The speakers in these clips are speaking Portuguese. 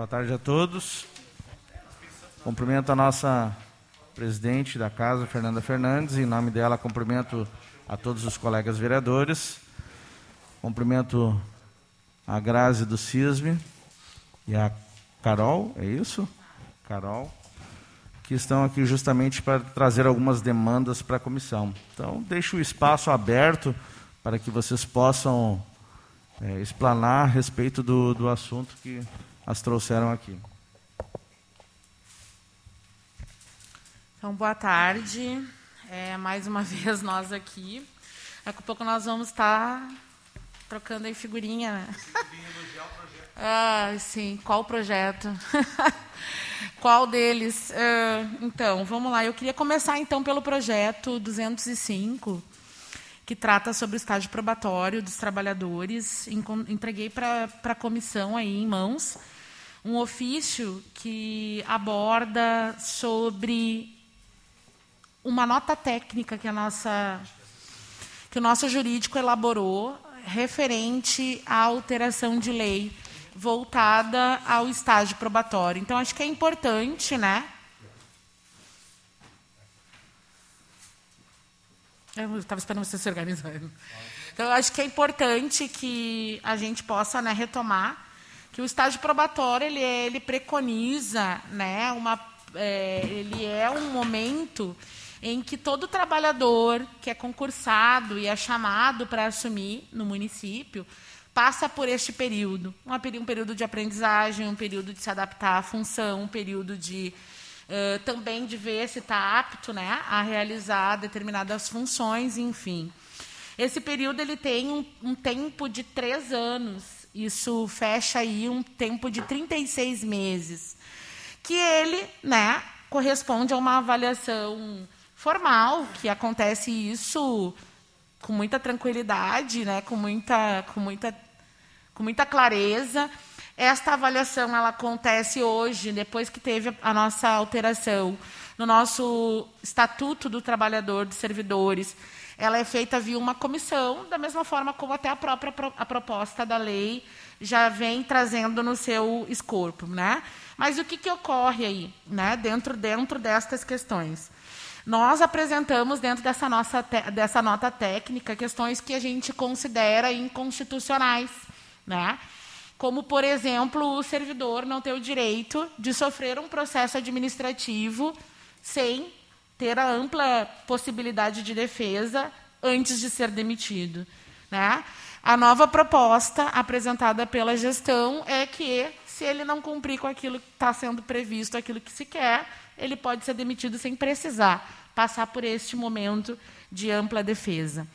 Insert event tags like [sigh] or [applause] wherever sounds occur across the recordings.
Boa tarde a todos. Cumprimento a nossa presidente da casa, Fernanda Fernandes. Em nome dela, cumprimento a todos os colegas vereadores. Cumprimento a Grazi do CISME e a Carol, é isso? Carol, que estão aqui justamente para trazer algumas demandas para a comissão. Então, deixo o espaço aberto para que vocês possam é, explanar a respeito do, do assunto que as trouxeram aqui. Então, boa tarde. É, mais uma [laughs] vez nós aqui. Daqui a pouco nós vamos estar trocando aí figurinha, né? [laughs] ah, sim. Qual projeto? [laughs] Qual deles? Uh, então, vamos lá. Eu queria começar então pelo projeto 205, que trata sobre o estágio probatório dos trabalhadores. Entreguei para a comissão aí em mãos um ofício que aborda sobre uma nota técnica que a nossa que o nosso jurídico elaborou referente à alteração de lei voltada ao estágio probatório. Então acho que é importante, né? Eu estava esperando você se organizando. Então acho que é importante que a gente possa né, retomar que o estágio probatório ele, é, ele preconiza, né, uma, é, ele é um momento em que todo trabalhador que é concursado e é chamado para assumir no município passa por este período. Um período de aprendizagem, um período de se adaptar à função, um período de uh, também de ver se está apto né, a realizar determinadas funções, enfim. Esse período ele tem um, um tempo de três anos. Isso fecha aí um tempo de 36 meses. Que ele né, corresponde a uma avaliação formal, que acontece isso com muita tranquilidade, né, com muita, com muita, com muita clareza. Esta avaliação ela acontece hoje, depois que teve a nossa alteração no nosso Estatuto do Trabalhador dos Servidores. Ela é feita via uma comissão, da mesma forma como até a própria a proposta da lei já vem trazendo no seu escopo, né? Mas o que, que ocorre aí, né? Dentro dentro destas questões? Nós apresentamos, dentro dessa, nossa dessa nota técnica, questões que a gente considera inconstitucionais. Né? Como, por exemplo, o servidor não ter o direito de sofrer um processo administrativo sem ter a ampla possibilidade de defesa antes de ser demitido. Né? A nova proposta apresentada pela gestão é que, se ele não cumprir com aquilo que está sendo previsto, aquilo que se quer, ele pode ser demitido sem precisar passar por este momento de ampla defesa.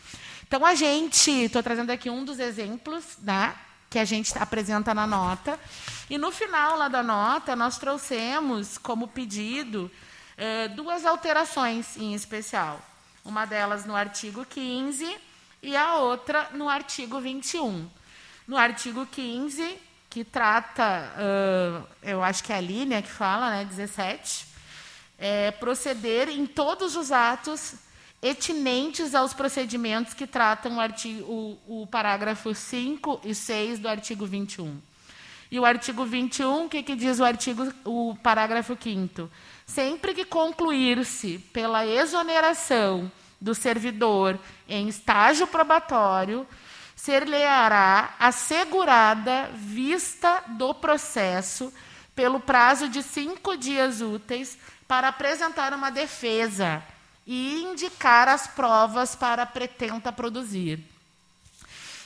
Então, a gente, estou trazendo aqui um dos exemplos né, que a gente apresenta na nota, e no final lá da nota, nós trouxemos como pedido eh, duas alterações em especial. Uma delas no artigo 15 e a outra no artigo 21. No artigo 15, que trata, uh, eu acho que é a linha que fala, né, 17, é, proceder em todos os atos etinentes aos procedimentos que tratam o, artigo, o, o parágrafo 5 e 6 do artigo 21. E o artigo 21, o que, que diz o artigo, o parágrafo 5 Sempre que concluir-se pela exoneração do servidor em estágio probatório, ser-lhe-á assegurada vista do processo pelo prazo de cinco dias úteis para apresentar uma defesa e indicar as provas para pretenta produzir.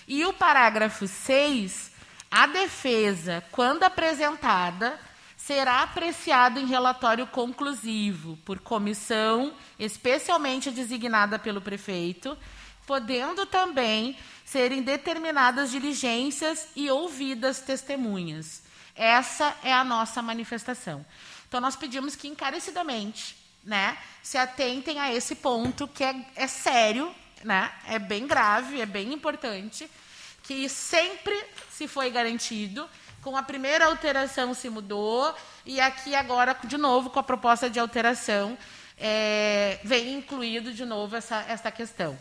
E o parágrafo 6, a defesa, quando apresentada, será apreciada em relatório conclusivo por comissão especialmente designada pelo prefeito, podendo também serem determinadas diligências e ouvidas testemunhas. Essa é a nossa manifestação. Então, nós pedimos que encarecidamente né, se atentem a esse ponto, que é, é sério, né, é bem grave, é bem importante, que sempre se foi garantido. Com a primeira alteração se mudou, e aqui agora, de novo, com a proposta de alteração, é, vem incluído de novo essa, essa questão.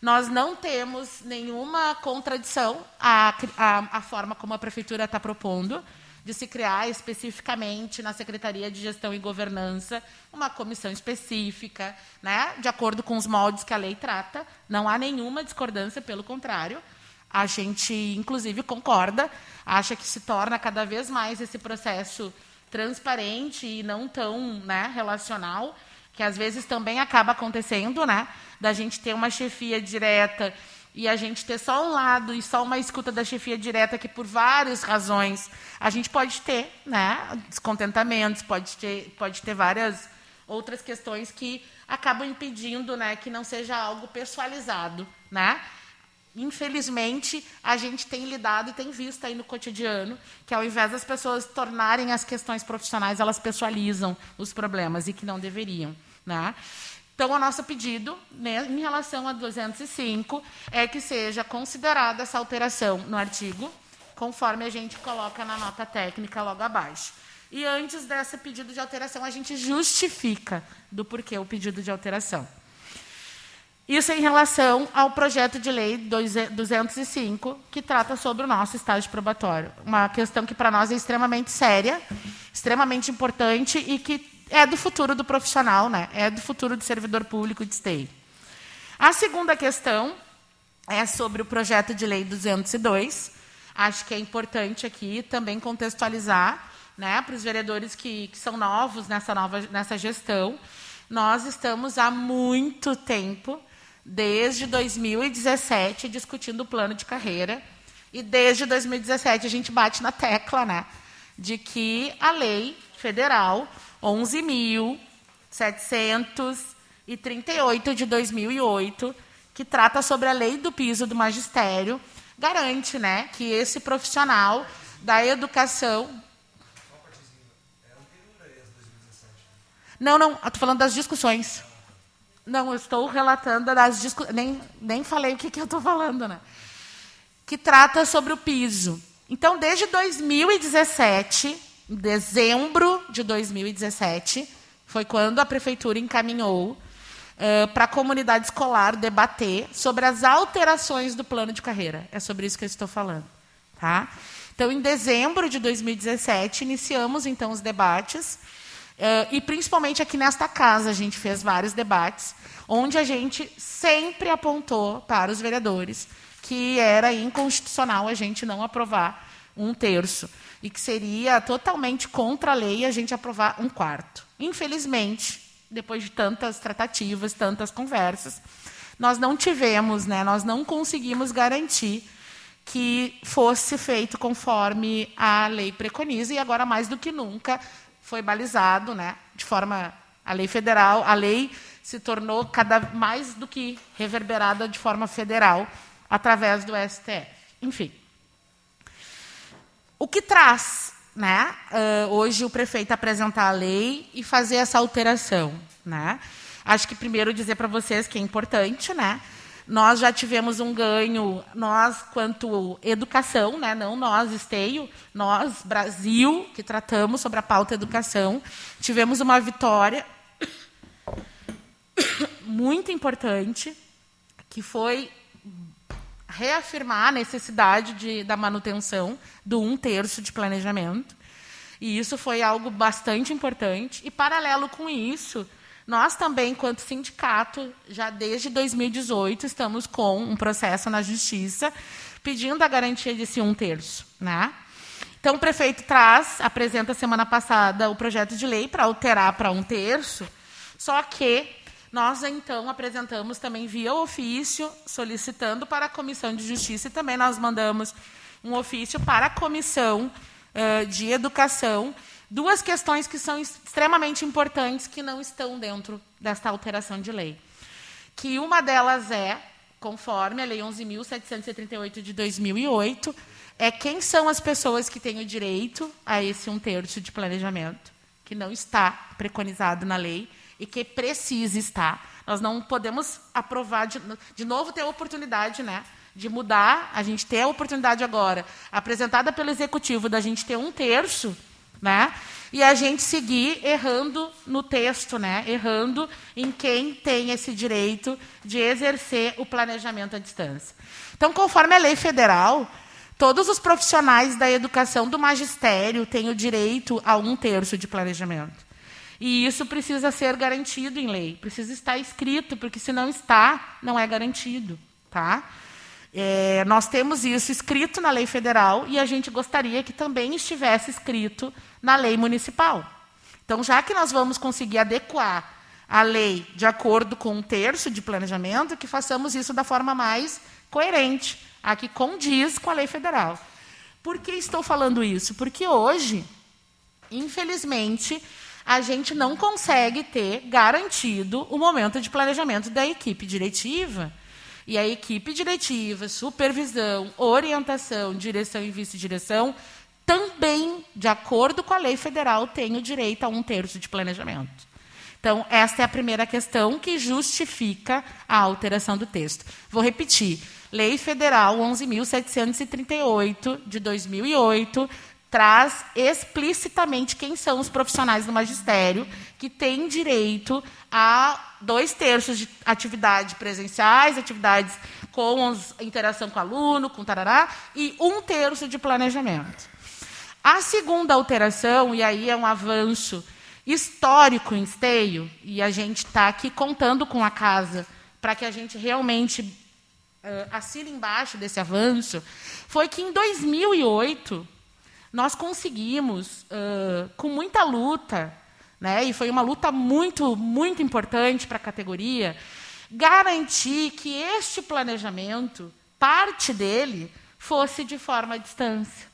Nós não temos nenhuma contradição à, à, à forma como a prefeitura está propondo de se criar especificamente na Secretaria de Gestão e Governança uma comissão específica, né, de acordo com os moldes que a lei trata. Não há nenhuma discordância, pelo contrário. A gente, inclusive, concorda, acha que se torna cada vez mais esse processo transparente e não tão né, relacional, que às vezes também acaba acontecendo, né, da gente ter uma chefia direta e a gente ter só um lado e só uma escuta da chefia direta que por várias razões a gente pode ter, né, descontentamentos, pode ter, pode ter várias outras questões que acabam impedindo, né, que não seja algo pessoalizado, né? Infelizmente, a gente tem lidado e tem visto aí no cotidiano que, ao invés das pessoas tornarem as questões profissionais, elas pessoalizam os problemas e que não deveriam. Né? Então, o nosso pedido, né, em relação a 205, é que seja considerada essa alteração no artigo, conforme a gente coloca na nota técnica logo abaixo. E antes desse pedido de alteração, a gente justifica do porquê o pedido de alteração. Isso em relação ao projeto de lei 205, que trata sobre o nosso estágio probatório. Uma questão que para nós é extremamente séria, extremamente importante e que é do futuro do profissional, né? é do futuro do servidor público de STEI. A segunda questão é sobre o projeto de lei 202. Acho que é importante aqui também contextualizar né, para os vereadores que, que são novos nessa, nova, nessa gestão. Nós estamos há muito tempo desde 2017 discutindo o plano de carreira. E desde 2017 a gente bate na tecla né, de que a lei federal 11.738 de 2008, que trata sobre a lei do piso do magistério, garante né, que esse profissional da educação. Não, não, estou falando das discussões. Não, eu estou relatando das discussões. Nem, nem falei o que, que eu estou falando, né? Que trata sobre o piso. Então, desde 2017, em dezembro de 2017, foi quando a prefeitura encaminhou uh, para a comunidade escolar debater sobre as alterações do plano de carreira. É sobre isso que eu estou falando. Tá? Então, em dezembro de 2017, iniciamos então os debates. Uh, e principalmente aqui nesta casa a gente fez vários debates, onde a gente sempre apontou para os vereadores que era inconstitucional a gente não aprovar um terço e que seria totalmente contra a lei a gente aprovar um quarto. Infelizmente, depois de tantas tratativas, tantas conversas, nós não tivemos, né, nós não conseguimos garantir que fosse feito conforme a lei preconiza e agora mais do que nunca foi balizado, né, de forma a lei federal, a lei se tornou cada mais do que reverberada de forma federal através do STF. Enfim. O que traz, né, uh, hoje o prefeito apresentar a lei e fazer essa alteração, né? Acho que primeiro dizer para vocês que é importante, né? Nós já tivemos um ganho, nós, quanto educação, né? não nós, Esteio, nós, Brasil, que tratamos sobre a pauta educação, tivemos uma vitória [coughs] muito importante, que foi reafirmar a necessidade de, da manutenção do um terço de planejamento. E isso foi algo bastante importante. E, paralelo com isso, nós também, enquanto sindicato, já desde 2018, estamos com um processo na Justiça pedindo a garantia desse um terço. Né? Então, o prefeito traz, apresenta semana passada o projeto de lei para alterar para um terço, só que nós, então, apresentamos também via ofício, solicitando para a Comissão de Justiça, e também nós mandamos um ofício para a Comissão uh, de Educação, duas questões que são extremamente importantes que não estão dentro desta alteração de lei. Que uma delas é, conforme a Lei 11.738 de 2008, é quem são as pessoas que têm o direito a esse um terço de planejamento, que não está preconizado na lei e que precisa estar. Nós não podemos aprovar de, de novo ter a oportunidade, né, de mudar. A gente ter a oportunidade agora, apresentada pelo executivo, da gente ter um terço, né, e a gente seguir errando no texto, né, errando em quem tem esse direito de exercer o planejamento à distância. Então, conforme a lei federal, Todos os profissionais da educação do magistério têm o direito a um terço de planejamento. E isso precisa ser garantido em lei, precisa estar escrito, porque se não está, não é garantido. Tá? É, nós temos isso escrito na lei federal e a gente gostaria que também estivesse escrito na lei municipal. Então, já que nós vamos conseguir adequar a lei de acordo com um terço de planejamento, que façamos isso da forma mais coerente, a que condiz com a lei federal. Por que estou falando isso? Porque hoje, infelizmente, a gente não consegue ter garantido o momento de planejamento da equipe diretiva. E a equipe diretiva, supervisão, orientação, direção e vice-direção, também, de acordo com a lei federal, tem o direito a um terço de planejamento. Então, esta é a primeira questão que justifica a alteração do texto. Vou repetir. Lei Federal 11.738, de 2008, traz explicitamente quem são os profissionais do magistério que têm direito a dois terços de atividades presenciais, atividades com interação com o aluno, com tarará, e um terço de planejamento. A segunda alteração, e aí é um avanço histórico em esteio, e a gente está aqui contando com a casa para que a gente realmente uh, assine embaixo desse avanço, foi que em 2008 nós conseguimos, uh, com muita luta, né, e foi uma luta muito, muito importante para a categoria, garantir que este planejamento, parte dele, fosse de forma à distância.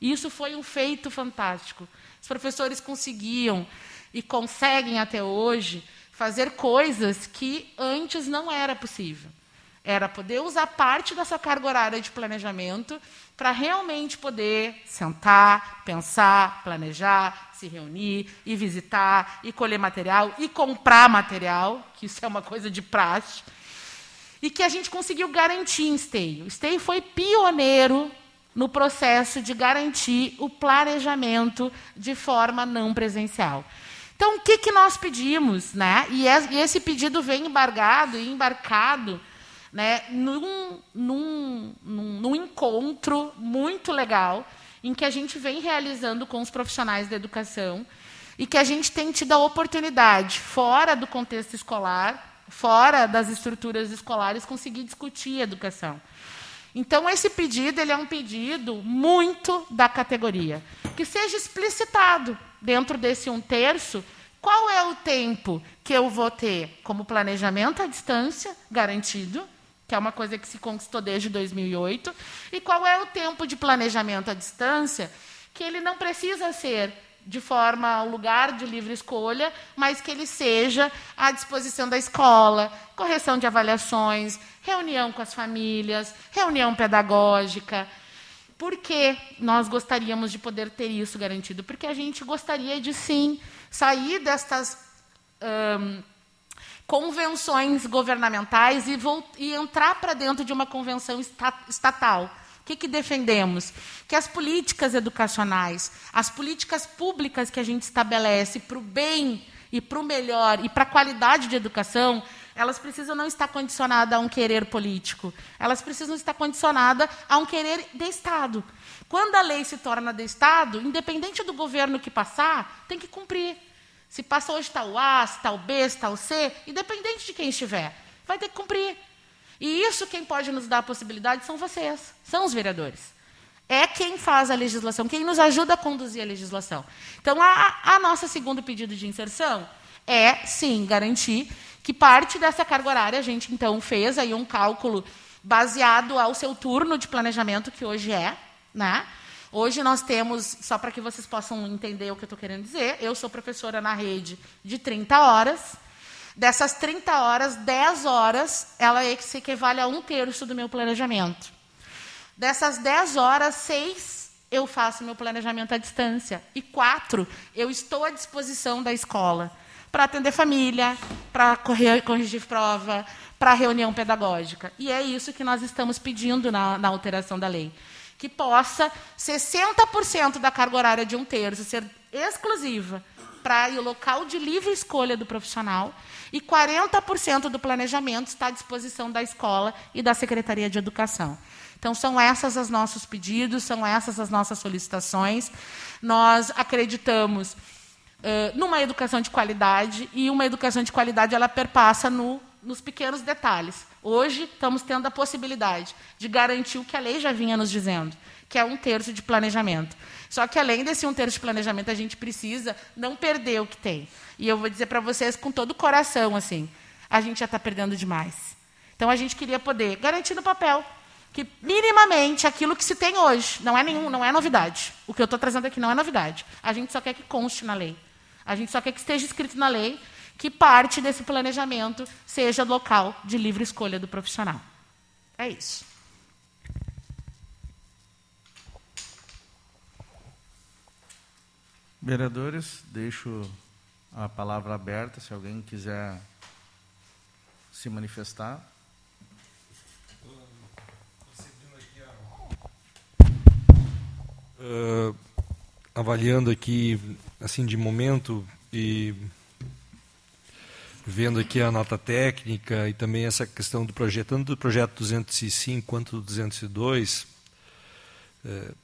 Isso foi um feito fantástico. Os professores conseguiam e conseguem até hoje fazer coisas que antes não era possível. Era poder usar parte da sua carga horária de planejamento para realmente poder sentar, pensar, planejar, se reunir e visitar e colher material e comprar material, que isso é uma coisa de praxe, e que a gente conseguiu garantir em Esteio. Esteio foi pioneiro no processo de garantir o planejamento de forma não presencial. Então, o que, que nós pedimos? Né? E, esse pedido vem embargado e embarcado né, num, num, num, num encontro muito legal em que a gente vem realizando com os profissionais da educação e que a gente tem tido a oportunidade, fora do contexto escolar, fora das estruturas escolares, conseguir discutir educação. Então, esse pedido ele é um pedido muito da categoria. Que seja explicitado dentro desse um terço qual é o tempo que eu vou ter como planejamento à distância, garantido, que é uma coisa que se conquistou desde 2008, e qual é o tempo de planejamento à distância, que ele não precisa ser de forma ao lugar de livre escolha, mas que ele seja à disposição da escola, correção de avaliações, reunião com as famílias, reunião pedagógica. Por que nós gostaríamos de poder ter isso garantido? Porque a gente gostaria de sim sair destas hum, convenções governamentais e, e entrar para dentro de uma convenção estatal que, que defendemos? Que as políticas educacionais, as políticas públicas que a gente estabelece para o bem e para o melhor e para a qualidade de educação, elas precisam não estar condicionadas a um querer político. Elas precisam estar condicionadas a um querer de Estado. Quando a lei se torna de Estado, independente do governo que passar, tem que cumprir. Se passa hoje tal A, tal B, tal C, independente de quem estiver, vai ter que cumprir. E isso quem pode nos dar a possibilidade são vocês, são os vereadores. É quem faz a legislação, quem nos ajuda a conduzir a legislação. Então, a, a nossa segundo pedido de inserção é, sim, garantir que parte dessa carga horária a gente, então, fez aí um cálculo baseado ao seu turno de planejamento, que hoje é. Né? Hoje nós temos, só para que vocês possam entender o que eu estou querendo dizer, eu sou professora na rede de 30 horas, Dessas 30 horas, 10 horas, ela se equivale a um terço do meu planejamento. Dessas 10 horas, 6 eu faço meu planejamento à distância. E 4 eu estou à disposição da escola para atender família, para corrigir prova, para reunião pedagógica. E é isso que nós estamos pedindo na, na alteração da lei. Que possa 60% da carga horária de um terço ser exclusiva para o local de livre escolha do profissional e 40% do planejamento está à disposição da escola e da Secretaria de Educação. Então, são essas os nossos pedidos, são essas as nossas solicitações. Nós acreditamos numa educação de qualidade e uma educação de qualidade ela perpassa no, nos pequenos detalhes. Hoje, estamos tendo a possibilidade de garantir o que a lei já vinha nos dizendo, que é um terço de planejamento. Só que, além desse um terço de planejamento, a gente precisa não perder o que tem. E eu vou dizer para vocês com todo o coração, assim, a gente já está perdendo demais. Então, a gente queria poder garantir no papel que minimamente aquilo que se tem hoje não é nenhum, não é novidade. O que eu estou trazendo aqui não é novidade. A gente só quer que conste na lei. A gente só quer que esteja escrito na lei que parte desse planejamento seja local de livre escolha do profissional. É isso. Vereadores, deixo a palavra aberta se alguém quiser se manifestar. Uh, avaliando aqui, assim, de momento e vendo aqui a nota técnica e também essa questão do projeto, tanto do projeto 205 quanto do 202, uh,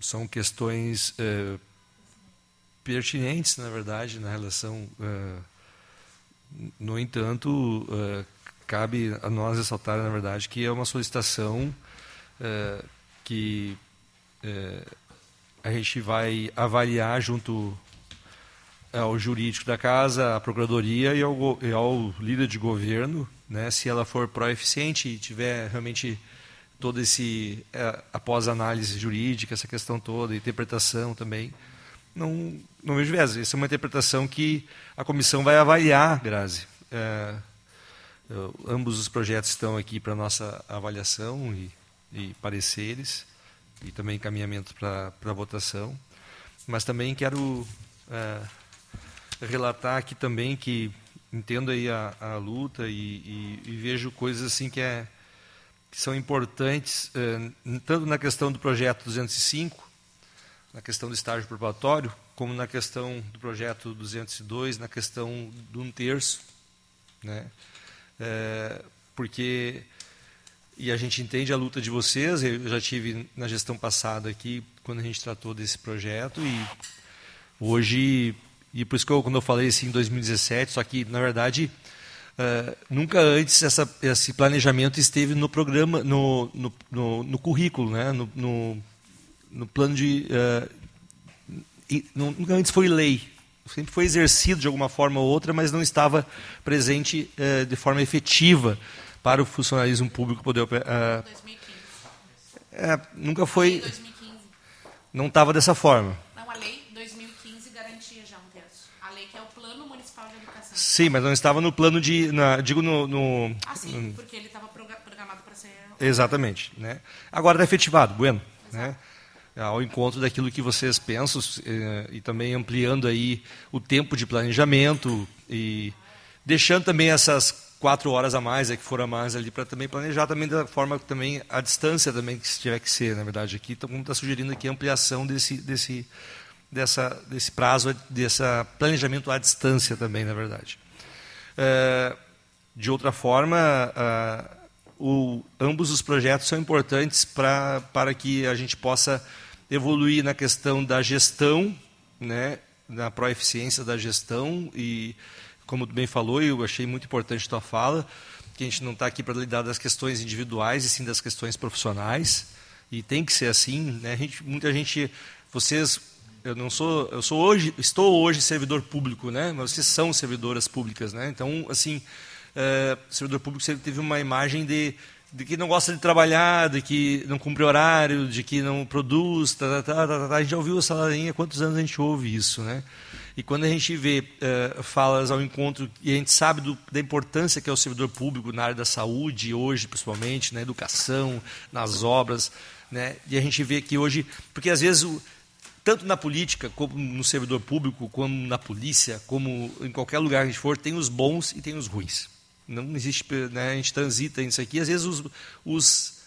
são questões uh, pertinentes, na verdade, na relação. no entanto, cabe a nós ressaltar, na verdade, que é uma solicitação que a gente vai avaliar junto ao jurídico da casa, à procuradoria e ao, e ao líder de governo, né, se ela for pró-eficiente e tiver realmente todo esse é, após análise jurídica, essa questão toda, interpretação também, não não vejo viés. Essa é uma interpretação que a comissão vai avaliar, Grazi. É, ambos os projetos estão aqui para nossa avaliação e, e pareceres e também encaminhamento para votação. Mas também quero é, relatar aqui também que entendo aí a, a luta e, e, e, vejo coisas assim que, é, que são importantes, é, tanto na questão do projeto 205, na questão do estágio probatório, como na questão do projeto 202, na questão de um terço, né? É, porque e a gente entende a luta de vocês. Eu já tive na gestão passada aqui, quando a gente tratou desse projeto, e hoje, e por isso que eu, quando eu falei assim em 2017, só que, na verdade, uh, nunca antes essa, esse planejamento esteve no programa, no, no, no, no currículo, né? no, no, no plano de. Uh, e, nunca antes foi lei. Sempre foi exercido de alguma forma ou outra, mas não estava presente uh, de forma efetiva para o funcionalismo público poder operar. Uh, 2015. É, nunca foi. 2015. Não estava dessa forma. Não, a lei 2015 garantia já um terço. A lei que é o Plano Municipal de Educação. Sim, mas não estava no plano de. Na, digo no, no. Ah, sim, porque ele estava programado para ser. Exatamente. Né? Agora está efetivado, bueno. Né? ao encontro daquilo que vocês pensam eh, e também ampliando aí o tempo de planejamento e deixando também essas quatro horas a mais, é que for a mais ali, para também planejar também da forma também a distância também que tiver que ser, na verdade. Aqui todo mundo está sugerindo aqui a ampliação desse, desse, dessa, desse prazo, desse planejamento à distância também, na verdade. É, de outra forma, a, o, ambos os projetos são importantes pra, para que a gente possa evoluir na questão da gestão, né, na proeficiência da gestão e como bem falou, eu achei muito importante a tua fala, que a gente não está aqui para lidar das questões individuais e sim das questões profissionais, e tem que ser assim, né? Gente, muita gente, vocês, eu não sou, eu sou hoje, estou hoje servidor público, né? Mas vocês são servidoras públicas, né? Então, assim, é, servidor público sempre teve uma imagem de de que não gosta de trabalhar, de que não cumpre horário, de que não produz, tá, tá, tá, tá, a gente já ouviu essa ladainha, quantos anos a gente ouve isso, né? E quando a gente vê uh, falas ao encontro, e a gente sabe do, da importância que é o servidor público na área da saúde, hoje principalmente, na educação, nas obras, né? e a gente vê que hoje, porque às vezes, o, tanto na política, como no servidor público, como na polícia, como em qualquer lugar que a gente for, tem os bons e tem os ruins. Não existe, né? a gente transita nisso aqui, às vezes os, os,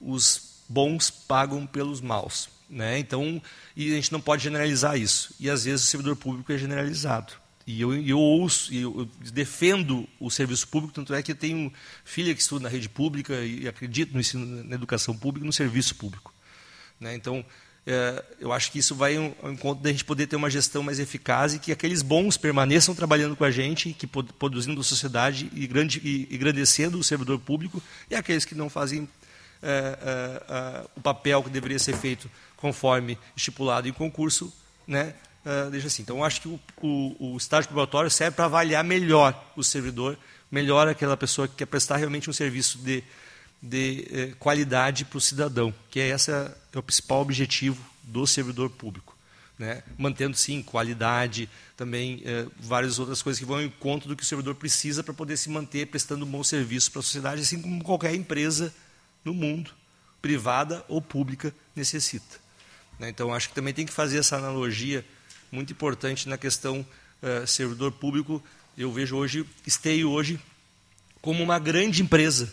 os bons pagam pelos maus. Né? Então, e a gente não pode generalizar isso. E às vezes o servidor público é generalizado. E eu, eu ouço, eu, eu defendo o serviço público, tanto é que eu tenho filha que estuda na rede pública e acredito no ensino, na educação pública, no serviço público. Né? Então, eu acho que isso vai ao encontro da gente poder ter uma gestão mais eficaz e que aqueles bons permaneçam trabalhando com a gente, que produzindo sociedade e, grande, e engrandecendo o servidor público, e aqueles que não fazem é, é, é, o papel que deveria ser feito conforme estipulado em concurso, né, é, deixa assim. Então, acho que o, o, o estágio probatório serve para avaliar melhor o servidor, melhor aquela pessoa que quer prestar realmente um serviço de de eh, qualidade para o cidadão, que é essa é o principal objetivo do servidor público, né? mantendo sim qualidade, também eh, várias outras coisas que vão em conta do que o servidor precisa para poder se manter prestando um bom serviço para a sociedade, assim como qualquer empresa no mundo, privada ou pública, necessita. Né? Então acho que também tem que fazer essa analogia muito importante na questão eh, servidor público. Eu vejo hoje, esteio hoje como uma grande empresa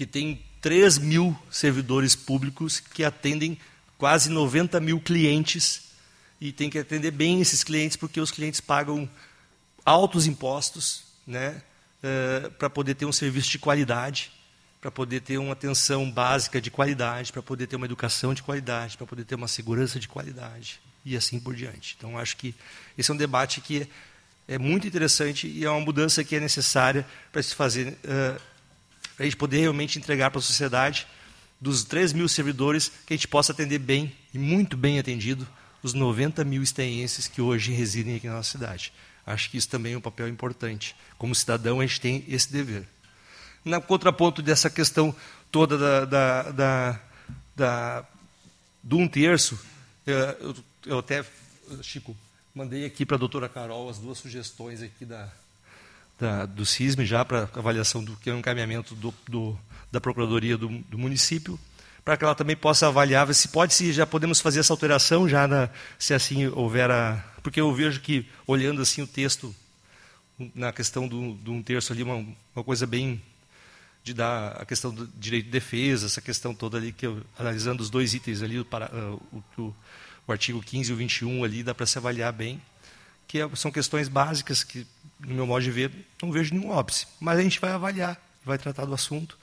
que tem 3 mil servidores públicos que atendem quase 90 mil clientes e tem que atender bem esses clientes porque os clientes pagam altos impostos né, uh, para poder ter um serviço de qualidade, para poder ter uma atenção básica de qualidade, para poder ter uma educação de qualidade, para poder ter uma segurança de qualidade e assim por diante. Então, acho que esse é um debate que é, é muito interessante e é uma mudança que é necessária para se fazer uh, para a gente poder realmente entregar para a sociedade, dos 3 mil servidores, que a gente possa atender bem e muito bem atendido os 90 mil esteenses que hoje residem aqui na nossa cidade. Acho que isso também é um papel importante. Como cidadão, a gente tem esse dever. Na contraponto dessa questão toda da, da, da, da do um terço, eu, eu até, Chico, mandei aqui para a doutora Carol as duas sugestões aqui da, da, do CISM já para avaliação do que é um encaminhamento do, do, da Procuradoria do, do município, para que ela também possa avaliar se pode, se já podemos fazer essa alteração já na, se assim houver a, porque eu vejo que olhando assim o texto na questão do um terço ali uma, uma coisa bem de dar a questão do direito de defesa, essa questão toda ali que eu, analisando os dois itens ali, o, o, o, o artigo 15 e o 21 ali dá para se avaliar bem que é, são questões básicas que, no meu modo de ver, não vejo nenhum óbice. Mas a gente vai avaliar, vai tratar do assunto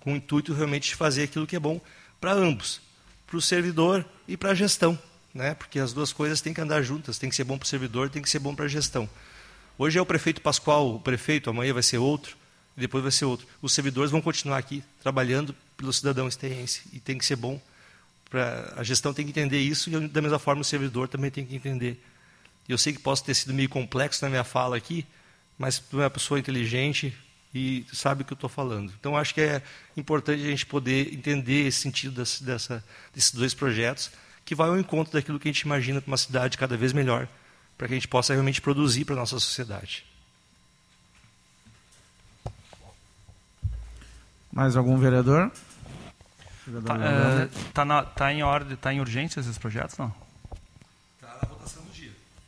com o intuito realmente de fazer aquilo que é bom para ambos, para o servidor e para a gestão, né? porque as duas coisas têm que andar juntas, tem que ser bom para o servidor, tem que ser bom para a gestão. Hoje é o prefeito Pascoal, o prefeito, amanhã vai ser outro, e depois vai ser outro. Os servidores vão continuar aqui trabalhando pelo cidadão esteense e tem que ser bom. Pra, a gestão tem que entender isso e da mesma forma o servidor também tem que entender eu sei que posso ter sido meio complexo na minha fala aqui, mas tu é uma pessoa inteligente e sabe o que eu estou falando. Então, acho que é importante a gente poder entender esse sentido desse, dessa, desses dois projetos, que vai ao encontro daquilo que a gente imagina para uma cidade cada vez melhor, para que a gente possa realmente produzir para a nossa sociedade. Mais algum vereador? Está é, tá tá em ordem, está em urgência esses projetos, não?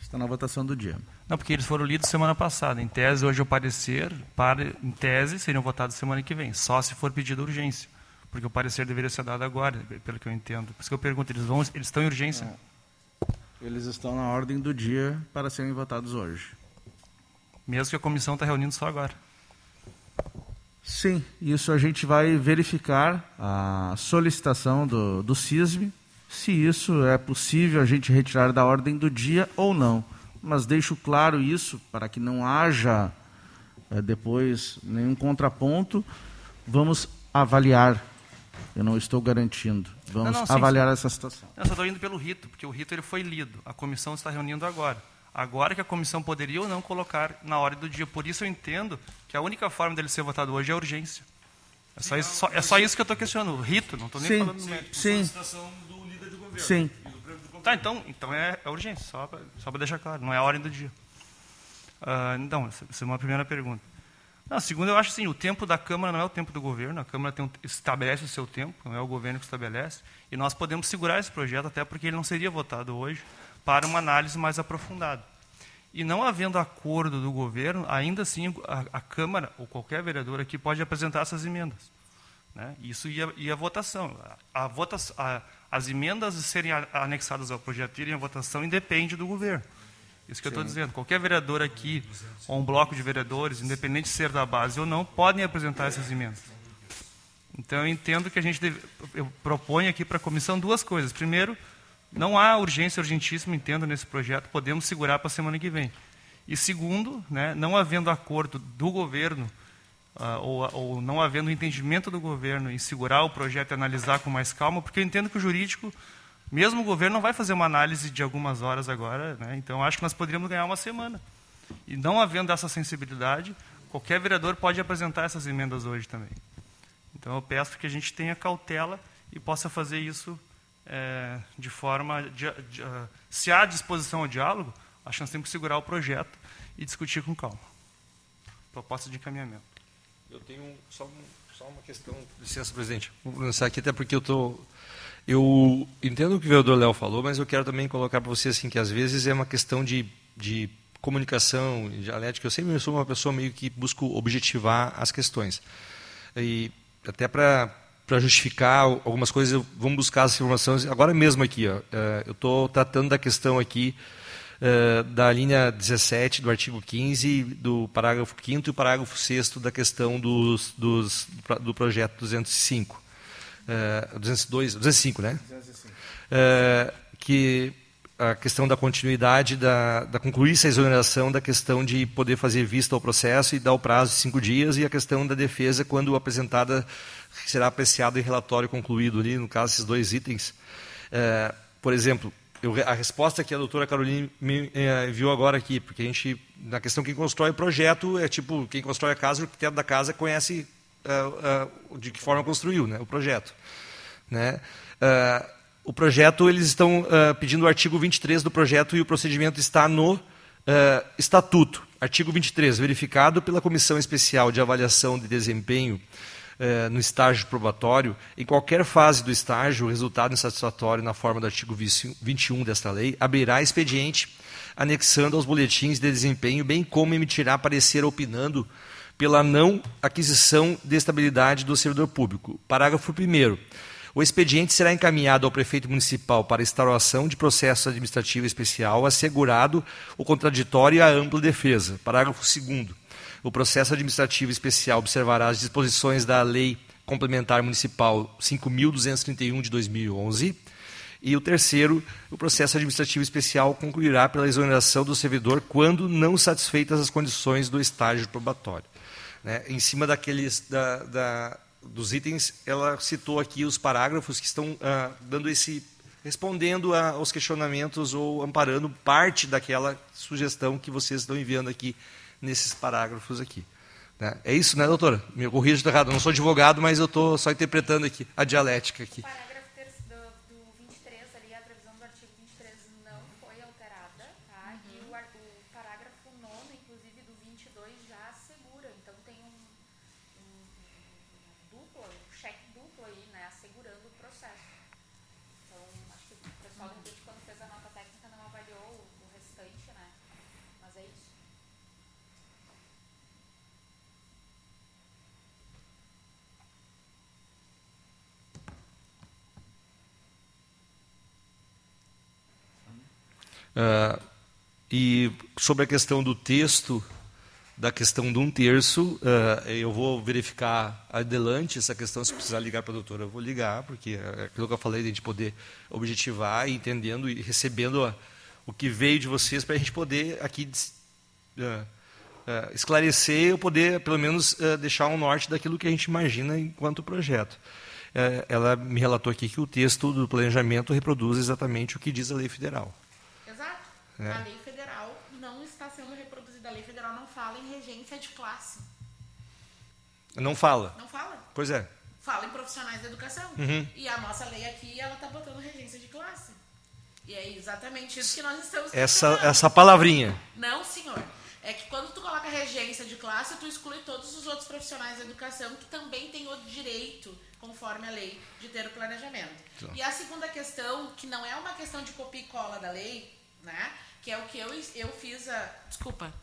Está na votação do dia. Não, porque eles foram lidos semana passada. Em tese, hoje o parecer, para, em tese, seriam votados semana que vem, só se for pedido urgência. Porque o parecer deveria ser dado agora, pelo que eu entendo. Por isso que eu pergunto, eles, vão, eles estão em urgência? É. Eles estão na ordem do dia para serem votados hoje. Mesmo que a comissão está reunindo só agora. Sim, isso a gente vai verificar a solicitação do, do CISM se isso é possível a gente retirar da ordem do dia ou não. Mas deixo claro isso para que não haja é, depois nenhum contraponto. Vamos avaliar. Eu não estou garantindo. Vamos não, não, sim, avaliar sim. essa situação. Eu só estou indo pelo rito, porque o rito ele foi lido. A comissão está reunindo agora. Agora que a comissão poderia ou não colocar na ordem do dia. Por isso eu entendo que a única forma dele ser votado hoje é a urgência. É só isso, só, é só isso que eu estou questionando. O rito, não estou nem sim, falando do médico. Sim. Sim. Tá, então, então é, é urgência, só para deixar claro, não é a ordem do dia. Uh, então, essa é uma primeira pergunta. Não, segundo, eu acho assim, o tempo da Câmara não é o tempo do governo, a Câmara um, estabelece o seu tempo, não é o governo que estabelece, e nós podemos segurar esse projeto até porque ele não seria votado hoje para uma análise mais aprofundada. E não havendo acordo do governo, ainda assim a, a Câmara ou qualquer vereador aqui pode apresentar essas emendas. Né? Isso ia à votação. A vota, a, as emendas serem anexadas ao projeto irem à votação independe do governo. Isso que Sim. eu estou dizendo. Qualquer vereador aqui, ou um bloco de vereadores, independente de ser da base ou não, podem apresentar essas emendas. Então, eu entendo que a gente deve, eu proponho aqui para a comissão duas coisas. Primeiro, não há urgência urgentíssima, entendo, nesse projeto, podemos segurar para a semana que vem. E segundo, né, não havendo acordo do governo, uh, ou, ou, não havendo entendimento do governo em segurar o projeto e analisar com mais calma, porque eu entendo que o jurídico, mesmo o governo, não vai fazer uma análise de algumas horas agora, né, então acho que nós poderíamos ganhar uma semana. E não havendo essa sensibilidade, qualquer vereador pode apresentar essas emendas hoje também. Então eu peço que a gente tenha cautela e possa fazer isso é, de forma. De, de, uh, se há disposição ao diálogo, acho que nós temos que segurar o projeto e discutir com calma. Proposta de encaminhamento. Eu tenho só, só uma questão, licença, presidente. Vou lançar aqui até porque eu estou. Eu entendo o que o vereador Léo falou, mas eu quero também colocar para você assim, que às vezes é uma questão de, de comunicação, dialética. Eu sempre sou uma pessoa meio que busco objetivar as questões. E até para para justificar algumas coisas, vamos buscar as informações agora mesmo aqui. Ó, é, eu estou tratando da questão aqui é, da linha 17 do artigo 15, do parágrafo 5 e o parágrafo 6 da questão dos, dos, do projeto 205. Uh, 202, 205, né? 205. Uh, que a questão da continuidade, da, da concluir essa exoneração da questão de poder fazer vista ao processo e dar o prazo de cinco dias, e a questão da defesa, quando apresentada, será apreciada em relatório concluído ali, no caso, esses dois itens. É, por exemplo, eu, a resposta que a doutora Carolina me é, enviou agora aqui, porque a gente, na questão quem constrói o projeto, é tipo, quem constrói a casa, o arquiteto da casa conhece uh, uh, de que forma construiu né, o projeto. Né? Uh, o projeto, eles estão pedindo o artigo 23 do projeto e o procedimento está no estatuto. Artigo 23, verificado pela Comissão Especial de Avaliação de Desempenho uh, no estágio probatório, em qualquer fase do estágio, o resultado insatisfatório na forma do artigo 21 desta lei, abrirá expediente anexando aos boletins de desempenho, bem como emitirá parecer opinando pela não aquisição de estabilidade do servidor público. Parágrafo 1 o expediente será encaminhado ao prefeito municipal para instauração de processo administrativo especial, assegurado o contraditório e a ampla defesa. Parágrafo 2. O processo administrativo especial observará as disposições da Lei Complementar Municipal 5.231 de 2011. E o terceiro, o processo administrativo especial concluirá pela exoneração do servidor quando não satisfeitas as condições do estágio probatório. Né? Em cima daqueles da, da dos itens, ela citou aqui os parágrafos que estão ah, dando esse respondendo a, aos questionamentos ou amparando parte daquela sugestão que vocês estão enviando aqui nesses parágrafos aqui. Né? É isso, né, doutora? Me corrija de errado. Não sou advogado, mas eu estou só interpretando aqui a dialética aqui. Uh, e sobre a questão do texto, da questão de um terço, uh, eu vou verificar adelante essa questão. Se precisar ligar para a doutora, eu vou ligar, porque é aquilo que eu falei, de a gente poder objetivar, entendendo e recebendo a, o que veio de vocês, para a gente poder aqui uh, esclarecer, ou poder, pelo menos, deixar um norte daquilo que a gente imagina enquanto projeto. ela me relatou aqui que o texto do planejamento reproduz exatamente o que diz a lei federal. É. A lei federal não está sendo reproduzida. A lei federal não fala em regência de classe. Não fala? Não fala. Pois é. Fala em profissionais da educação. Uhum. E a nossa lei aqui, ela está botando regência de classe. E é exatamente isso que nós estamos essa Essa palavrinha. Não, senhor. É que quando tu coloca regência de classe, tu exclui todos os outros profissionais da educação que também têm o direito, conforme a lei, de ter o planejamento. Então. E a segunda questão, que não é uma questão de copia e cola da lei, né? que é o que eu, eu fiz a. Desculpa.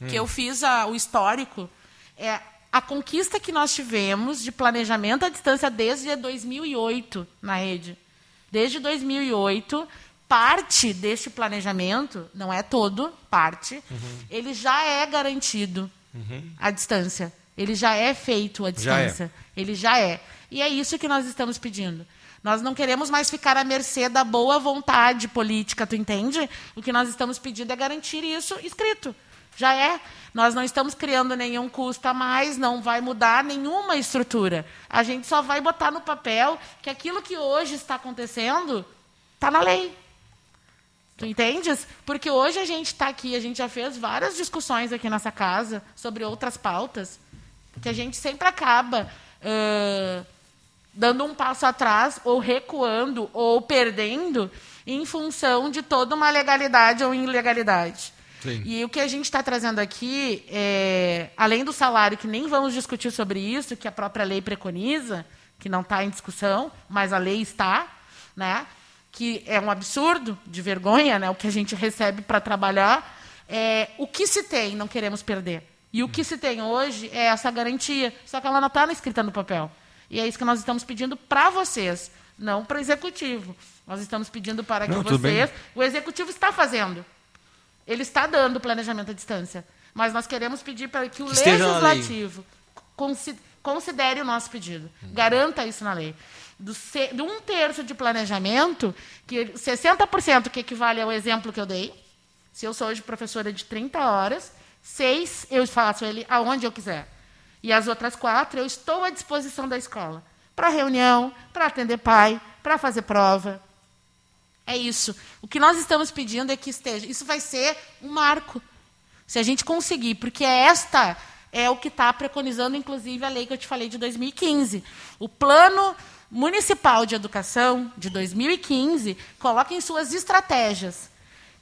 Hum. Que eu fiz a, o histórico. É, a conquista que nós tivemos de planejamento à distância desde 2008 na rede. Desde 2008, parte deste planejamento, não é todo, parte, uhum. ele já é garantido uhum. à distância. Ele já é feito à distância. Já é. Ele já é. E é isso que nós estamos pedindo. Nós não queremos mais ficar à mercê da boa vontade política, tu entende? O que nós estamos pedindo é garantir isso escrito. Já é. Nós não estamos criando nenhum custo a mais, não vai mudar nenhuma estrutura. A gente só vai botar no papel que aquilo que hoje está acontecendo está na lei. Tu entendes? Porque hoje a gente está aqui, a gente já fez várias discussões aqui nessa casa sobre outras pautas, que a gente sempre acaba uh, dando um passo atrás, ou recuando, ou perdendo, em função de toda uma legalidade ou ilegalidade. Sim. E o que a gente está trazendo aqui, é, além do salário, que nem vamos discutir sobre isso, que a própria lei preconiza, que não está em discussão, mas a lei está, né? que é um absurdo, de vergonha, né? o que a gente recebe para trabalhar, é, o que se tem, não queremos perder. E o que se tem hoje é essa garantia, só que ela não está escrita no papel. E é isso que nós estamos pedindo para vocês, não para o executivo. Nós estamos pedindo para que não, vocês. O executivo está fazendo. Ele está dando planejamento à distância. Mas nós queremos pedir para que o que legislativo considere o nosso pedido. Hum. Garanta isso na lei. Do de um terço de planejamento, que 60% que equivale ao exemplo que eu dei. Se eu sou hoje professora de 30 horas, seis eu faço ele aonde eu quiser. E as outras quatro eu estou à disposição da escola. Para reunião, para atender pai, para fazer prova, é isso. O que nós estamos pedindo é que esteja. Isso vai ser um marco. Se a gente conseguir, porque esta é o que está preconizando, inclusive, a lei que eu te falei de 2015. O plano municipal de educação de 2015 coloca em suas estratégias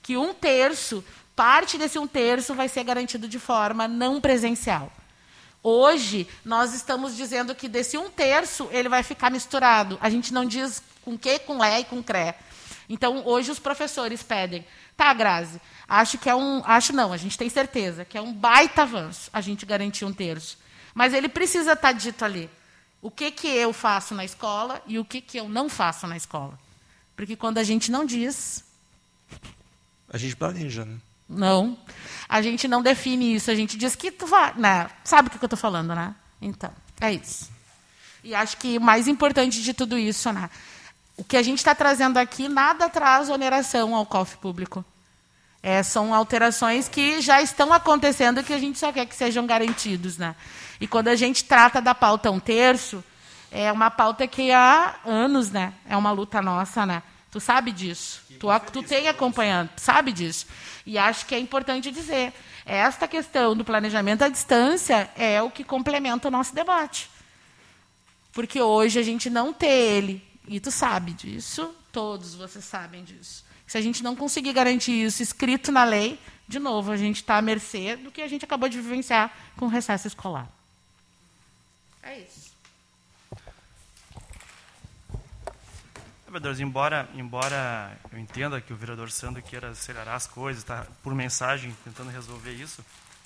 que um terço, parte desse um terço, vai ser garantido de forma não presencial. Hoje, nós estamos dizendo que desse um terço ele vai ficar misturado. A gente não diz com que, com Lé e com CRE. Então, hoje os professores pedem, tá, Grazi, acho que é um, acho não, a gente tem certeza que é um baita avanço a gente garantir um terço. Mas ele precisa estar tá dito ali. O que, que eu faço na escola e o que, que eu não faço na escola. Porque quando a gente não diz. A gente planeja, né? Não. A gente não define isso. A gente diz que tu vai. Né? Sabe o que eu estou falando, né? Então, é isso. E acho que o mais importante de tudo isso, né? O que a gente está trazendo aqui nada traz oneração ao cofre público. É, são alterações que já estão acontecendo e que a gente só quer que sejam garantidos. Né? E quando a gente trata da pauta um terço, é uma pauta que há anos né? é uma luta nossa. Né? Tu sabe disso. Tu, tu tem acompanhando, sabe disso. E acho que é importante dizer. Esta questão do planejamento à distância é o que complementa o nosso debate. Porque hoje a gente não tem ele e tu sabe disso, todos vocês sabem disso. Se a gente não conseguir garantir isso escrito na lei, de novo, a gente está à mercê do que a gente acabou de vivenciar com o recesso escolar. É isso. Vereadores, embora, embora eu entenda que o vereador Sandro queira acelerar as coisas, está por mensagem tentando resolver isso,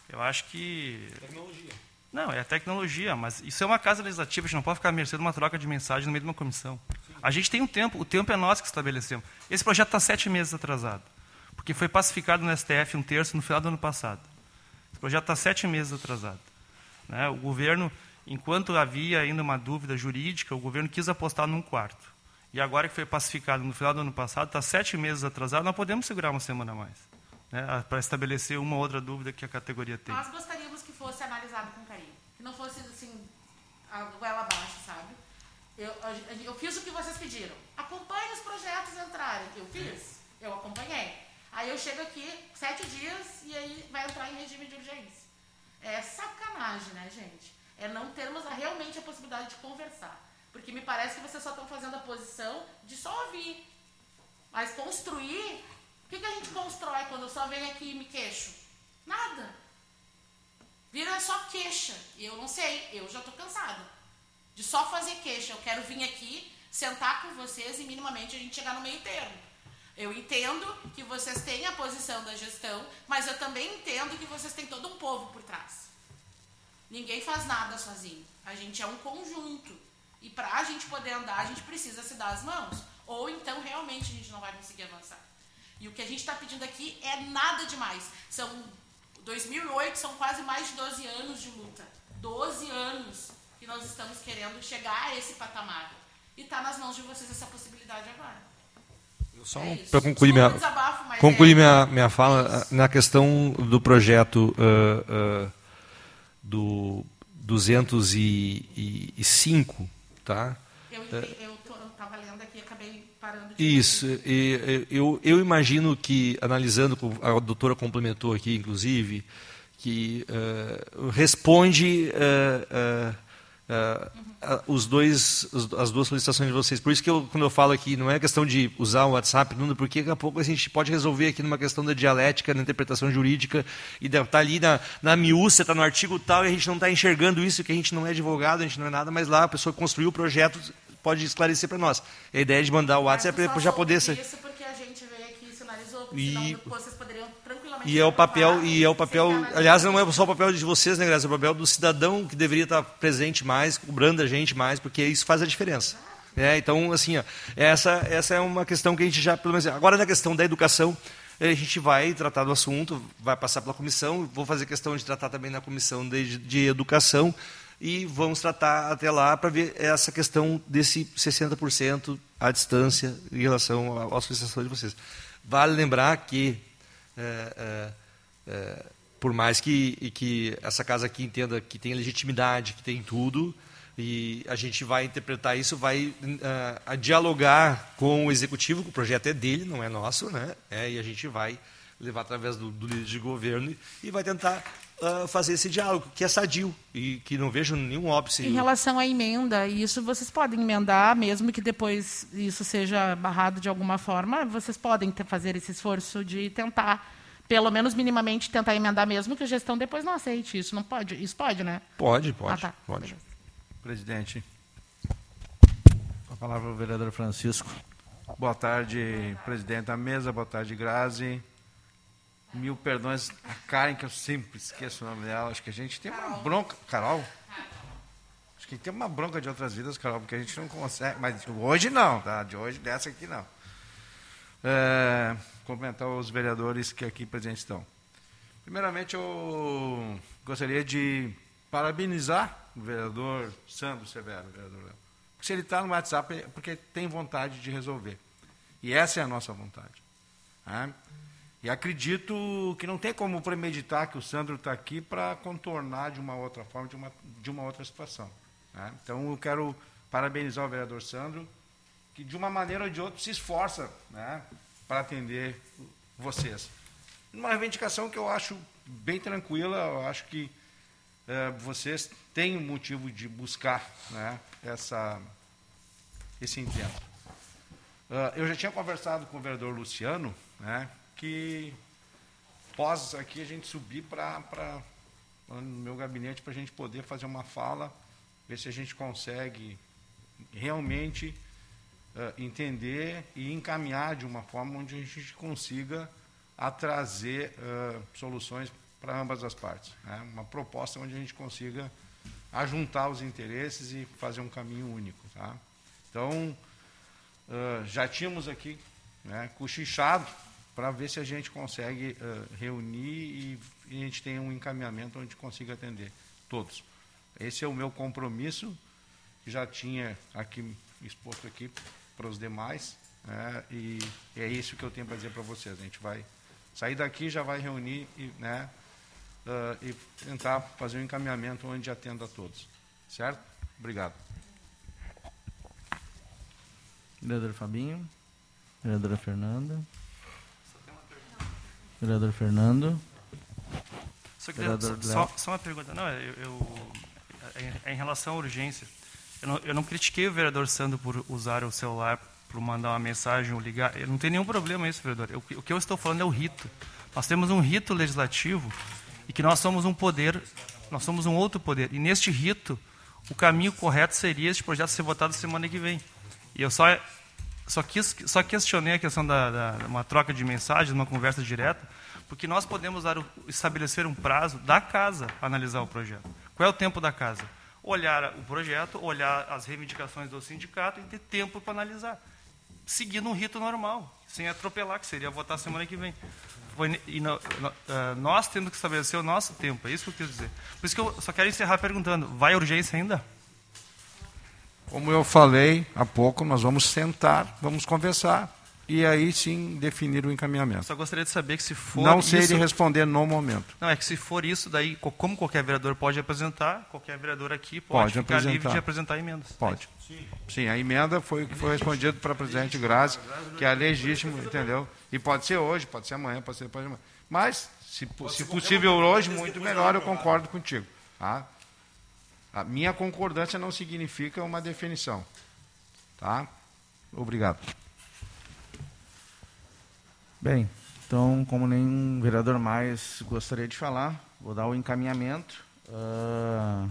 eu acho que. Tecnologia. Não, é a tecnologia, mas isso é uma casa legislativa, a gente não pode ficar à mercê de uma troca de mensagem no meio de uma comissão. A gente tem um tempo, o tempo é nós que estabelecemos. Esse projeto está sete meses atrasado, porque foi pacificado no STF um terço no final do ano passado. Esse projeto está sete meses atrasado. Né? O governo, enquanto havia ainda uma dúvida jurídica, o governo quis apostar num quarto. E agora que foi pacificado no final do ano passado, está sete meses atrasado, nós podemos segurar uma semana a mais. Né? Para estabelecer uma outra dúvida que a categoria tem. Nós gostaríamos que fosse analisado com carinho. Que não fosse assim, a goela abaixo, sabe? Eu, eu fiz o que vocês pediram. Acompanhe os projetos entrarem. Eu fiz, eu acompanhei. Aí eu chego aqui, sete dias, e aí vai entrar em regime de urgência. É sacanagem, né, gente? É não termos realmente a possibilidade de conversar. Porque me parece que vocês só estão fazendo a posição de só ouvir. Mas construir, o que, que a gente constrói quando eu só venho aqui e me queixo? Nada. Vira só queixa. E eu não sei, eu já estou cansada de só fazer queixa. Eu quero vir aqui, sentar com vocês e minimamente a gente chegar no meio termo. Eu entendo que vocês têm a posição da gestão, mas eu também entendo que vocês têm todo um povo por trás. Ninguém faz nada sozinho. A gente é um conjunto. E para a gente poder andar, a gente precisa se dar as mãos. Ou então realmente a gente não vai conseguir avançar. E o que a gente está pedindo aqui é nada demais. São 2008 são quase mais de 12 anos de luta. 12 anos que nós estamos querendo chegar a esse patamar. E está nas mãos de vocês essa possibilidade agora. Só é para concluir, minha, desabafo, concluir é, minha, minha fala, é na questão do projeto uh, uh, do 205, tá? Eu, eu estava lendo aqui e acabei parando de Isso, e, eu, eu imagino que, analisando, a doutora complementou aqui, inclusive, que uh, responde uh, uh, uh, os dois, as duas solicitações de vocês. Por isso que eu, quando eu falo aqui, não é questão de usar o WhatsApp, não, porque daqui a pouco a gente pode resolver aqui numa questão da dialética, na interpretação jurídica, e está ali na, na miúça, está no artigo tal, e a gente não está enxergando isso, que a gente não é advogado, a gente não é nada, mas lá a pessoa construiu o projeto pode esclarecer para nós. A ideia de mandar o WhatsApp é para já poder ser. Isso porque a gente veio aqui e sinalizou, e... senão vocês poderiam e é o papel, e é o papel, aliás, não é só o papel de vocês, né, Graça? É o papel do cidadão que deveria estar presente mais, cobrando a gente mais, porque isso faz a diferença. É, então, assim, ó, essa, essa é uma questão que a gente já, pelo menos, agora na questão da educação, a gente vai tratar do assunto, vai passar pela comissão, vou fazer questão de tratar também na comissão de, de educação, e vamos tratar até lá para ver essa questão desse 60% à distância em relação à associação de vocês. Vale lembrar que é, é, é, por mais que, que essa casa aqui entenda que tem legitimidade, que tem tudo, e a gente vai interpretar isso, vai uh, dialogar com o executivo, que o projeto é dele, não é nosso, né? É, e a gente vai levar através do, do líder de governo e vai tentar uh, fazer esse diálogo, que é sadio e que não vejo nenhum óbice. Em relação à emenda, isso vocês podem emendar, mesmo que depois isso seja barrado de alguma forma, vocês podem ter, fazer esse esforço de tentar, pelo menos minimamente, tentar emendar mesmo que a gestão depois não aceite isso. Não pode? Isso pode, né? Pode, pode. Ah, tá. pode. Presidente. A palavra ao vereador Francisco. Boa tarde, presidente da mesa. Boa tarde, Grazi. Mil perdões a Karen, que eu sempre esqueço o nome dela. Acho que a gente tem uma bronca. Carol? Acho que tem uma bronca de outras vidas, Carol, porque a gente não consegue. Mas hoje não, tá? De hoje, dessa aqui não. É, cumprimentar os vereadores que aqui presentes estão. Primeiramente, eu gostaria de parabenizar o vereador Sandro Severo, vereador Léo. Porque se ele está no WhatsApp, é porque tem vontade de resolver. E essa é a nossa vontade. Né? E acredito que não tem como premeditar que o Sandro está aqui para contornar de uma outra forma, de uma, de uma outra situação. Né? Então, eu quero parabenizar o vereador Sandro, que de uma maneira ou de outra se esforça né, para atender vocês. Uma reivindicação que eu acho bem tranquila, eu acho que é, vocês têm um motivo de buscar né, essa, esse intento. Uh, eu já tinha conversado com o vereador Luciano, né, que pós aqui a gente subir para no meu gabinete para a gente poder fazer uma fala, ver se a gente consegue realmente uh, entender e encaminhar de uma forma onde a gente consiga a trazer uh, soluções para ambas as partes. Né? Uma proposta onde a gente consiga ajuntar os interesses e fazer um caminho único. Tá? Então, uh, já tínhamos aqui né, cochichado para ver se a gente consegue uh, reunir e, e, a gente tem um encaminhamento onde consiga atender todos. Esse é o meu compromisso, que já tinha aqui exposto aqui para os demais, né, e, é isso que eu tenho para dizer para vocês. A gente vai sair daqui, já vai reunir e, né, uh, e tentar fazer um encaminhamento onde atenda a todos. Certo? Obrigado. Vereador Fabinho. Vereadora Fernanda. Vereador Fernando. Só, queria, só, só, só, uma pergunta. Não, eu, eu em, em, relação à urgência, eu não, eu não, critiquei o vereador Sandro por usar o celular para mandar uma mensagem ou ligar. Eu não tem nenhum problema isso, vereador. Eu, o que eu estou falando é o rito. Nós temos um rito legislativo e que nós somos um poder, nós somos um outro poder. E neste rito, o caminho correto seria este projeto ser votado semana que vem. E eu só só, quis, só questionei a questão da, da uma troca de mensagens, uma conversa direta, porque nós podemos dar, estabelecer um prazo da casa analisar o projeto. Qual é o tempo da casa? Olhar o projeto, olhar as reivindicações do sindicato e ter tempo para analisar. Seguindo um rito normal, sem atropelar, que seria votar semana que vem. E uh, nós temos que estabelecer o nosso tempo, é isso que eu quis dizer. Por isso que eu só quero encerrar perguntando: vai urgência ainda? Como eu falei há pouco, nós vamos sentar, vamos conversar e aí sim definir o encaminhamento. Só gostaria de saber que se for Não sei isso... responder no momento. Não, é que se for isso, daí, como qualquer vereador pode apresentar, qualquer vereador aqui pode, pode ficar apresentar. livre de apresentar emendas. Pode. Sim, sim a emenda foi o que foi respondido para o presidente Grazi, que é legítimo, entendeu? E pode ser hoje, pode ser amanhã, pode ser depois de amanhã. Mas, se, se possível hoje, muito melhor, eu concordo contigo. Tá? A minha concordância não significa uma definição. Tá? Obrigado. Bem, então, como nenhum vereador mais gostaria de falar, vou dar o encaminhamento. Uh,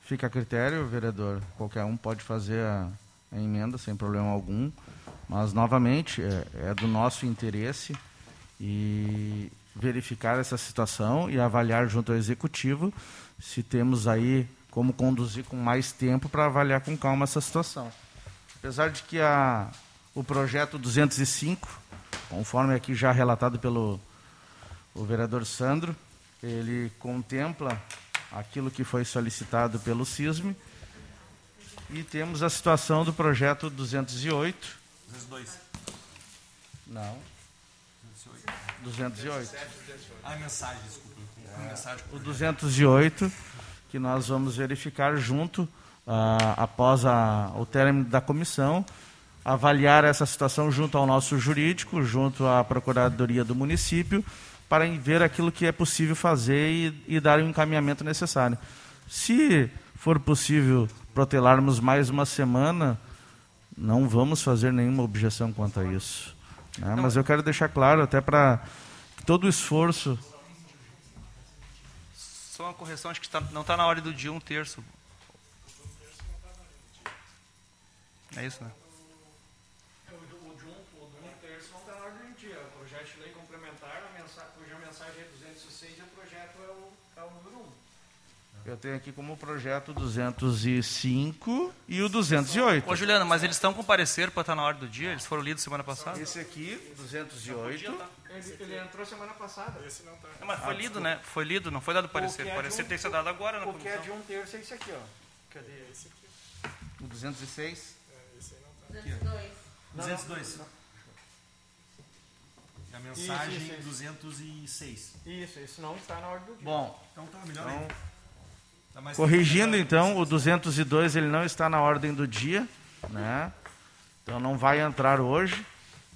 fica a critério, vereador. Qualquer um pode fazer a, a emenda sem problema algum. Mas, novamente, é, é, do nosso interesse e verificar essa situação e avaliar junto ao executivo se temos aí como conduzir com mais tempo para avaliar com calma essa situação. Apesar de que a, o projeto 205 Conforme aqui já relatado pelo o vereador Sandro, ele contempla aquilo que foi solicitado pelo CISME e temos a situação do projeto 208. 202. Não. 208. Ah, mensagem, desculpa. O 208, que nós vamos verificar junto, ah, após a, o término da comissão, avaliar essa situação junto ao nosso jurídico, junto à Procuradoria do município, para ver aquilo que é possível fazer e, e dar o encaminhamento necessário. Se for possível protelarmos mais uma semana, não vamos fazer nenhuma objeção quanto a isso. Né? Mas eu quero deixar claro, até para todo o esforço. Só uma correção, acho que tá, não está na hora do dia um terço. É isso, né? Eu tenho aqui como projeto 205 e o 208. Ô, Juliana, mas eles estão com parecer para estar na hora do dia? Eles foram lidos semana passada? Esse aqui, 208. Ele, ele entrou semana passada. Esse não tá. Não, mas foi ah, lido, né? Foi lido, não foi dado parecer. O é parecer um, tem que ser dado agora na comissão. O que é de um terço é esse aqui, ó. Cadê esse aqui? O 206? É, esse aí não tá. 202. 202. Não, A mensagem isso, isso, 206. Isso, isso não está na ordem do dia. Bom, então tá melhor então, aí. Tá Corrigindo então, o 202 ele não está na ordem do dia, né? Então não vai entrar hoje.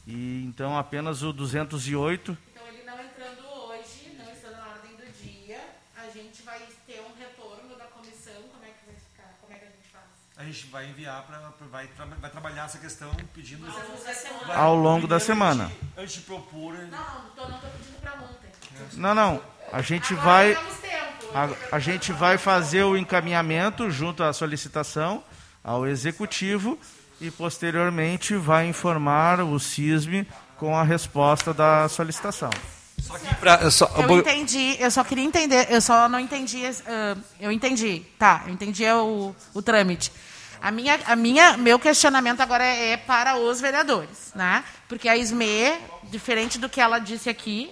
E então apenas o 208. Então ele não entrando hoje, não está na ordem do dia, a gente vai ter um retorno da comissão, como é que vai ficar? Como é que a gente faz? A gente vai enviar para vai, vai trabalhar essa questão pedindo ao longo da semana. Ao longo da semana. Antes de propor. Não, não estou pedindo para ontem. Não, não. A gente Agora vai a, a gente vai fazer o encaminhamento junto à solicitação ao executivo e posteriormente vai informar o CISME com a resposta da solicitação. Só que pra, eu, só, eu entendi, eu só queria entender, eu só não entendi, uh, eu entendi, tá, eu entendi o, o trâmite. A minha, a minha, meu questionamento agora é, é para os vereadores, né? Porque a SME, diferente do que ela disse aqui,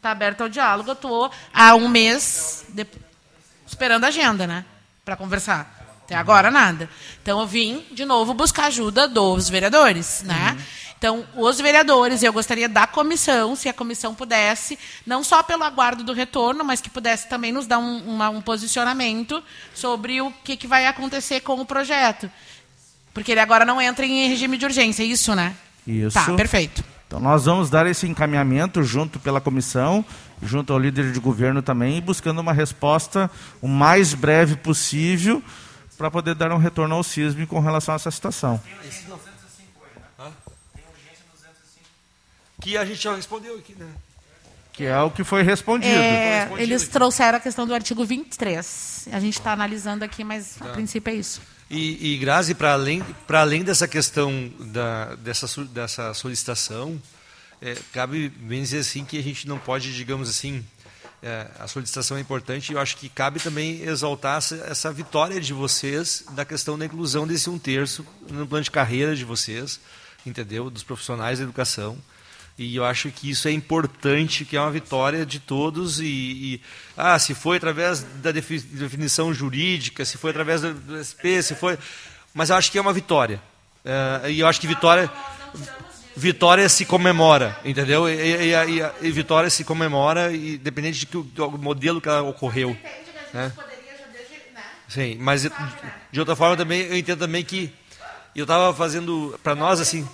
está aberto ao diálogo. Eu estou há um mês de, esperando a agenda, né? Para conversar. Até agora nada. Então eu vim de novo buscar ajuda dos vereadores, né? Uhum. Então, os vereadores, eu gostaria da comissão, se a comissão pudesse, não só pelo aguardo do retorno, mas que pudesse também nos dar um, uma, um posicionamento sobre o que, que vai acontecer com o projeto. Porque ele agora não entra em regime de urgência, é isso, né? Isso. Tá, perfeito. Então nós vamos dar esse encaminhamento junto pela comissão, junto ao líder de governo também, buscando uma resposta o mais breve possível para poder dar um retorno ao CISM com relação a essa situação. Que a gente já respondeu aqui, né? Que é o que foi respondido. É, foi respondido eles aqui. trouxeram a questão do artigo 23. A gente está analisando aqui, mas tá. a princípio é isso. E, e Grazi, para além, além dessa questão da, dessa, dessa solicitação, é, cabe bem dizer assim que a gente não pode, digamos assim, é, a solicitação é importante e eu acho que cabe também exaltar essa, essa, vitória de vocês da questão da inclusão desse um terço no plano de carreira de vocês, entendeu? Dos profissionais da educação. E eu acho que isso é importante, que é uma vitória de todos. E, e ah, se foi através da definição jurídica, se foi através do SP, se foi. Mas eu acho que é uma vitória. É, e eu acho que vitória. Vitória se comemora, entendeu? E, e, e, vitória se comemora, independente de que, do modelo que ela ocorreu. Né? Sim, mas de outra forma também eu entendo também que eu estava fazendo para nós assim,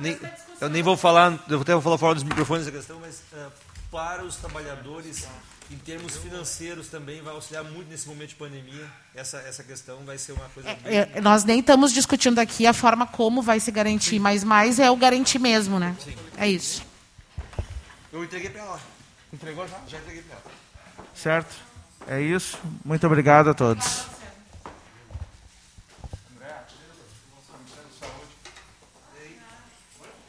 nem, eu nem vou falar, eu até vou falar fora dos microfones essa questão, mas uh, para os trabalhadores, em termos financeiros também, vai auxiliar muito nesse momento de pandemia. Essa, essa questão vai ser uma coisa. É, é, nós nem estamos discutindo aqui a forma como vai se garantir, Sim. mas mais é o garantir mesmo, né? Sim. É isso. Eu entreguei para ela. Entregou já? Já entreguei para ela. Certo. É isso. Muito obrigado a todos.